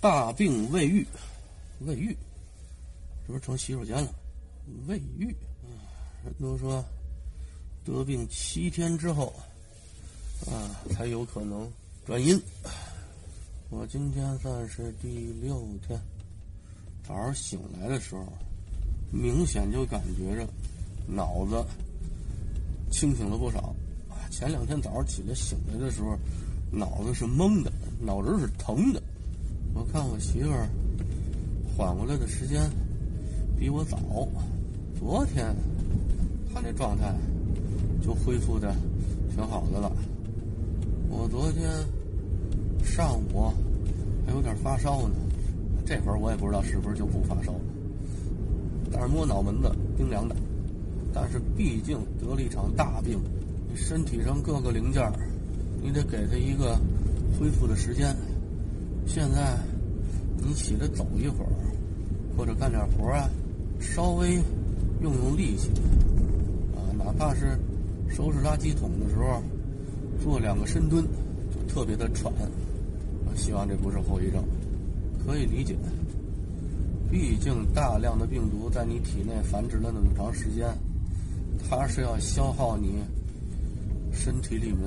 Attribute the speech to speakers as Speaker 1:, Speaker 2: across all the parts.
Speaker 1: 大病未愈，未愈，这不成洗手间了？未愈，人都说得病七天之后啊才有可能转阴。我今天算是第六天，早上醒来的时候，明显就感觉着脑子清醒了不少。前两天早上起来醒来的时候，脑子是懵的，脑仁是疼的。我看我媳妇儿缓过来的时间比我早，昨天她那状态就恢复的挺好的了。我昨天上午还有点发烧呢，这会儿我也不知道是不是就不发烧了，但是摸脑门子冰凉的。但是毕竟得了一场大病，你身体上各个零件你得给他一个恢复的时间。现在你起来走一会儿，或者干点活啊，稍微用用力气啊，哪怕是收拾垃圾桶的时候做两个深蹲，就特别的喘。我希望这不是后遗症，可以理解。毕竟大量的病毒在你体内繁殖了那么长时间，它是要消耗你身体里面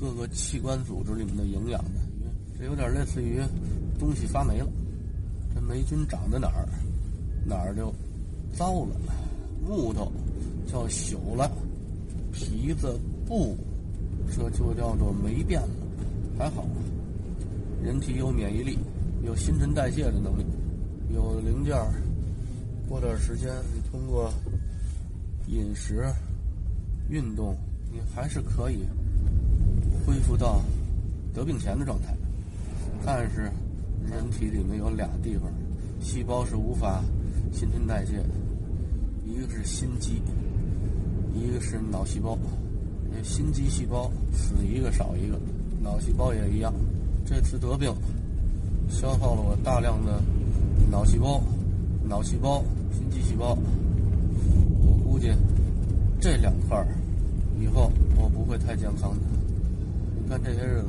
Speaker 1: 各个器官组织里面的营养的。这有点类似于东西发霉了，霉菌长在哪儿，哪儿就糟了。木头叫朽了，皮子布，这就叫做霉变了。还好，人体有免疫力，有新陈代谢的能力，有零件过段时间，你通过饮食、运动，你还是可以恢复到得病前的状态。但是，人体里面有俩地方，细胞是无法新陈代谢的，一个是心肌，一个是脑细胞。那心肌细胞死一个少一个，脑细胞也一样。这次得病，消耗了我大量的脑细胞、脑细胞、心肌细胞。我估计这两块儿以后我不会太健康的。你看这些日子，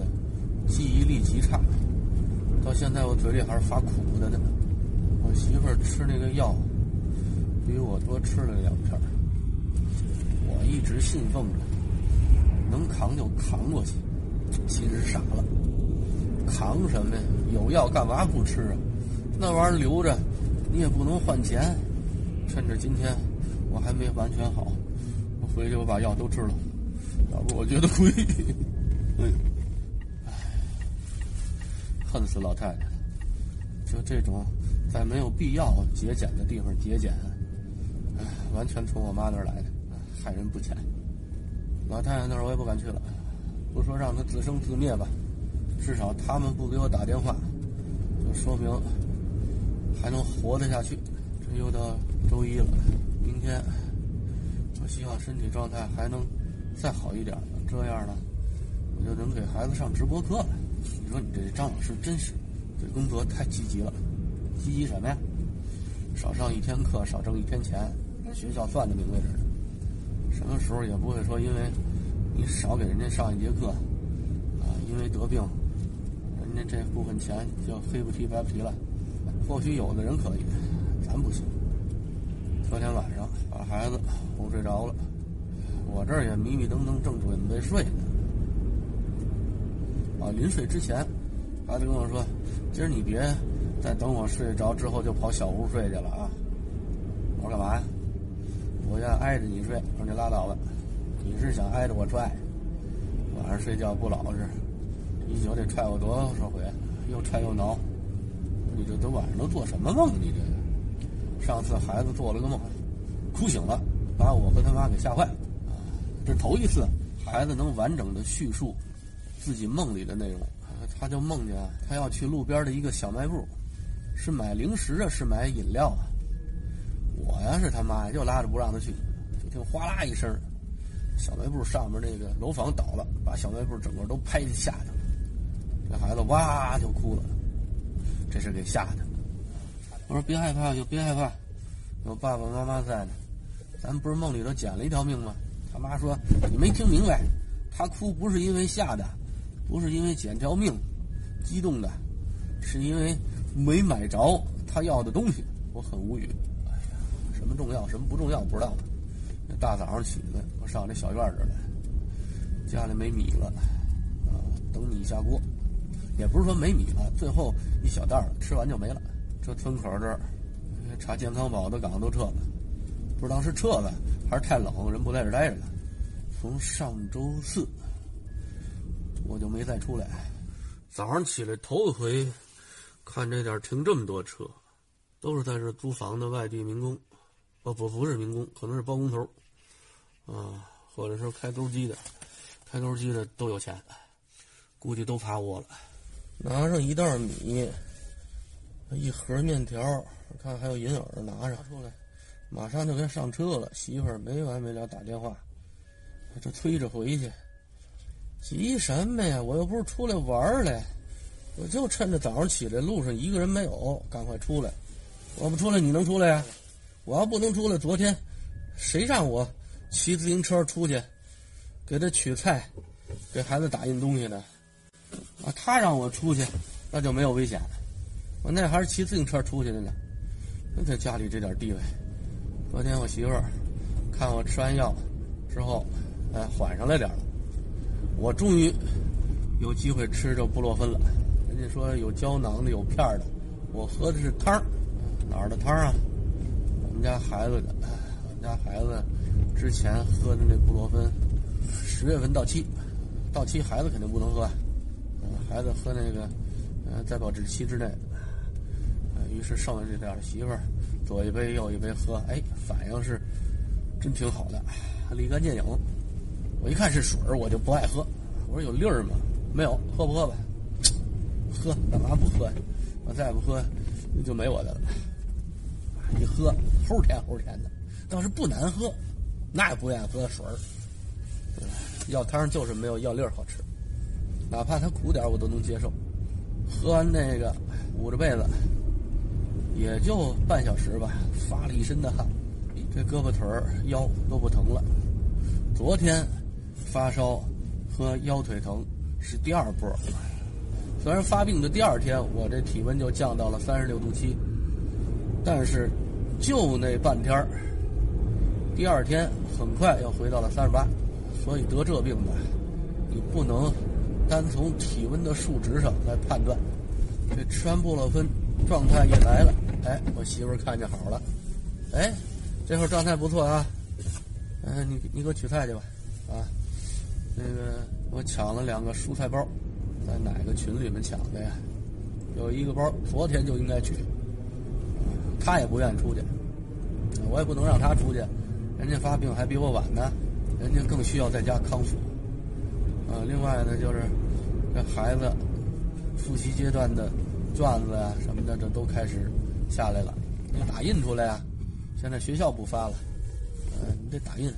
Speaker 1: 记忆力极差。到现在我嘴里还是发苦的呢。我媳妇儿吃那个药，比我多吃了两片儿。我一直信奉着，能扛就扛过去。其实傻了，扛什么呀？有药干嘛不吃啊？那玩意儿留着，你也不能换钱。趁着今天我还没完全好，我回去我把药都吃了，要不我觉得亏。哎。恨死老太太！就这种在没有必要节俭的地方节俭，哎，完全从我妈那儿来的，害人不浅。老太太那儿我也不敢去了，不说让她自生自灭吧，至少他们不给我打电话，就说明还能活得下去。这又到周一了，明天我希望身体状态还能再好一点，这样呢，我就能给孩子上直播课了。你说你这张老师真是，这工作太积极了，积极什么呀？少上一天课，少挣一天钱，学校算的明白着呢。什么时候也不会说，因为你少给人家上一节课，啊，因为得病，人家这部分钱就黑不提白不提了。或许有的人可以，咱不行。昨天晚上把孩子哄睡着了，我这儿也迷迷瞪瞪，正准备睡呢。啊，临睡之前，孩子跟我说：“今儿你别再等我睡着之后就跑小屋睡去了啊！”我说：“干嘛呀？”我要挨着你睡。我说：“你拉倒吧，你是想挨着我踹？晚上睡觉不老实，一宿得踹我多少回？又踹又挠。你这都晚上都做什么梦？你这上次孩子做了个梦，哭醒了，把我和他妈给吓坏了。这头一次孩子能完整的叙述。”自己梦里的内容，他就梦见他要去路边的一个小卖部，是买零食啊，是买饮料啊。我呀是他妈呀，就拉着不让他去，就听哗啦一声，小卖部上面那个楼房倒了，把小卖部整个都拍下去了。这孩子哇就哭了，这是给吓的。我说别害怕，就别害怕，有爸爸妈妈在呢。咱不是梦里头捡了一条命吗？他妈说你没听明白，他哭不是因为吓的。不是因为捡条命，激动的，是因为没买着他要的东西，我很无语。哎呀，什么重要，什么不重要，不知道。大早上起来，我上这小院这来，家里没米了，啊，等米下锅。也不是说没米了，最后一小袋儿吃完就没了。这村口这儿，查健康宝的岗都撤了，不知道是撤了还是太冷，人不在这待着了。从上周四我就没再出来。早上起来头一回看这点停这么多车，都是在这租房的外地民工，不不不是民工，可能是包工头，啊，或者说开钩机的，开钩机的都有钱，估计都趴窝了。拿上一袋米，一盒面条，看还有银耳，拿上出来，马上就该上车了。媳妇儿没完没了打电话，这催着回去。急什么呀？我又不是出来玩儿来，我就趁着早上起来路上一个人没有，赶快出来。我不出来，你能出来呀？我要不能出来，昨天谁让我骑自行车出去给他取菜，给孩子打印东西呢？啊，他让我出去，那就没有危险。我那还是骑自行车出去的呢。就在家里这点地位，昨天我媳妇儿看我吃完药之后，哎，缓上来点了。我终于有机会吃着布洛芬了。人家说有胶囊的，有片儿的，我喝的是汤儿。哪儿的汤儿啊？我们家孩子的。我们家孩子之前喝的那布洛芬，十月份到期，到期孩子肯定不能喝。孩子喝那个，呃，在保质期之内，于是剩下这点媳妇儿左一杯右一杯喝，哎，反应是真挺好的，立竿见影。我一看是水儿，我就不爱喝。我说有粒儿吗？没有，喝不喝吧？喝，干嘛不喝呀？我再不喝，那就没我的了。一喝，齁甜齁甜的，倒是不难喝，那也不愿意喝水儿。药汤就是没有药粒儿好吃。哪怕它苦点我都能接受。喝完那个，捂着被子，也就半小时吧，发了一身的汗，这胳膊腿儿、腰都不疼了。昨天发烧和腰腿疼是第二波，虽然发病的第二天我这体温就降到了三十六度七，但是就那半天儿，第二天很快又回到了三十八，所以得这病吧，你不能。单从体温的数值上来判断，这吃完布洛芬，状态也来了。哎，我媳妇儿看见好了，哎，这会儿状态不错啊。嗯，你你给我取菜去吧，啊，那个我抢了两个蔬菜包，在哪个群里面抢的呀？有一个包昨天就应该取，他也不愿意出去，我也不能让他出去，人家发病还比我晚呢，人家更需要在家康复。啊，另外呢，就是这孩子复习阶段的卷子啊什么的，这都开始下来了，你打印出来啊。现在学校不发了，嗯，你得打印。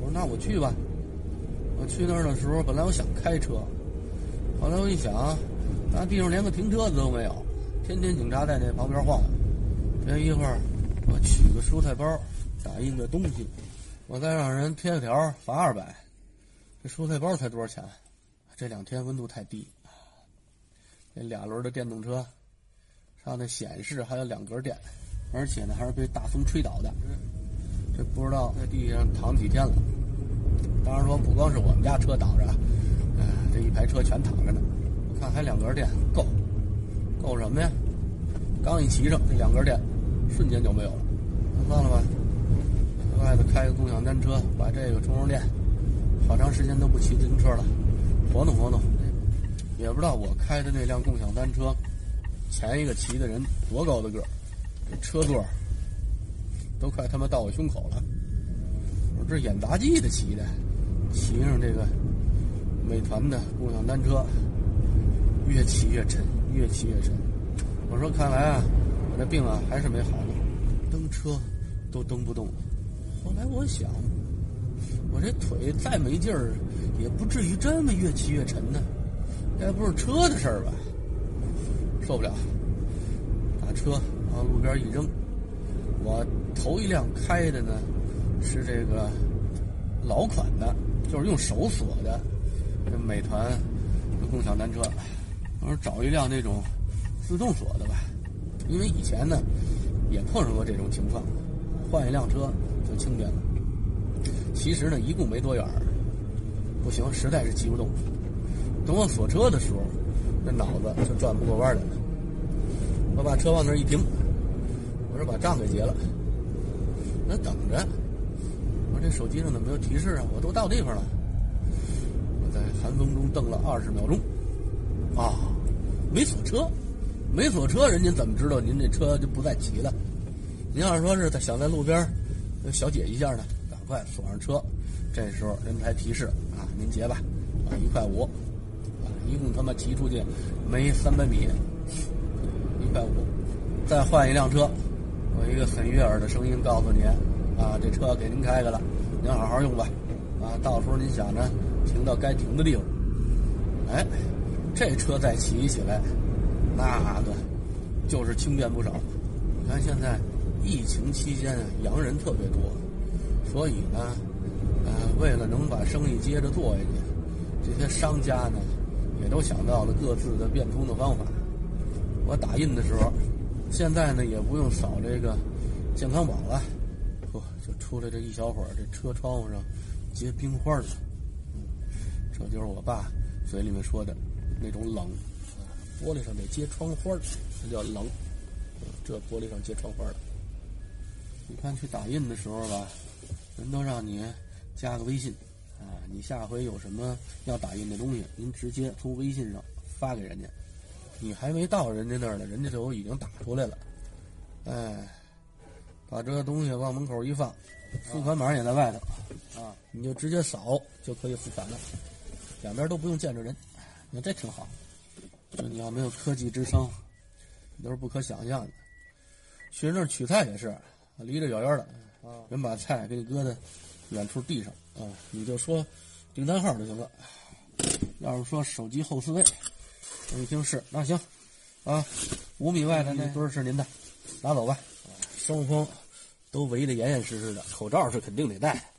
Speaker 1: 我说那我去吧。我去那儿的时候，本来我想开车，后来我一想，那地方连个停车的都没有，天天警察在那旁边晃悠。这一会儿，我取个蔬菜包，打印个东西，我再让人贴个条，罚二百。这蔬菜包才多少钱？这两天温度太低，这俩轮的电动车上那显示还有两格电，而且呢还是被大风吹倒的。这不知道在地上躺几天了。当然说不光是我们家车倒着，哎，这一排车全躺着呢。我看还两格电够，够什么呀？刚一骑上，这两格电瞬间就没有了。算了吧，外头开个共享单车，把这个充上电。好长时间都不骑自行车了，活动活动。也不知道我开的那辆共享单车，前一个骑的人多高的个儿，这车座都快他妈到我胸口了。我这演杂技的骑的，骑上这个美团的共享单车，越骑越沉，越骑越沉。我说看来啊，我这病啊还是没好呢，蹬车都蹬不动。后来我想。我这腿再没劲儿，也不至于这么越骑越沉呢。该不是车的事儿吧？受不了，把车往路边一扔。我头一辆开的呢，是这个老款的，就是用手锁的，这美团共享单车。我说找一辆那种自动锁的吧，因为以前呢也碰上过这种情况，换一辆车就轻便了。其实呢，一共没多远儿不行，实在是骑不动。等我锁车的时候，这脑子就转不过弯来了。我把车往那儿一停，我说把账给结了。那等着，这手机上怎么没有提示啊？我都到地方了。我在寒风中瞪了二十秒钟，啊，没锁车，没锁车，人家怎么知道您这车就不再骑了？您要是说是在想在路边小解一下呢，赶快锁上车。这时候人才提示啊，您结吧，啊，一块五，啊，一共他妈骑出去没三百米，一块五，再换一辆车。有一个很悦耳的声音告诉您：“啊，这车给您开开了，您好好用吧。啊，到时候您想着停到该停的地方。哎，这车再骑起来，那个就是轻便不少。你看现在疫情期间，洋人特别多，所以呢，呃，为了能把生意接着做下去，这些商家呢，也都想到了各自的变通的方法。我打印的时候。”现在呢，也不用扫这个健康宝了，就出来这一小会儿，这车窗户上结冰花了。这就是我爸嘴里面说的那种冷，玻璃上得结窗花这叫冷。这玻璃上结窗花了。你看去打印的时候吧，人都让你加个微信，啊，你下回有什么要打印的东西，您直接从微信上发给人家。你还没到人家那儿呢，人家就已经打出来了。哎，把这个东西往门口一放，付款码也在外头，啊，你就直接扫就可以付款了，两边都不用见着人，你看这挺好。这你要没有科技支撑，都是不可想象的。去人那儿取菜也是，离着远远的，人把菜给你搁在远处地上，啊，你就说订单号就行了。要是说手机后四位。我一听是，那行，啊，五米外的那堆是您的，拿走吧。双方都围得严严实实的，口罩是肯定得戴。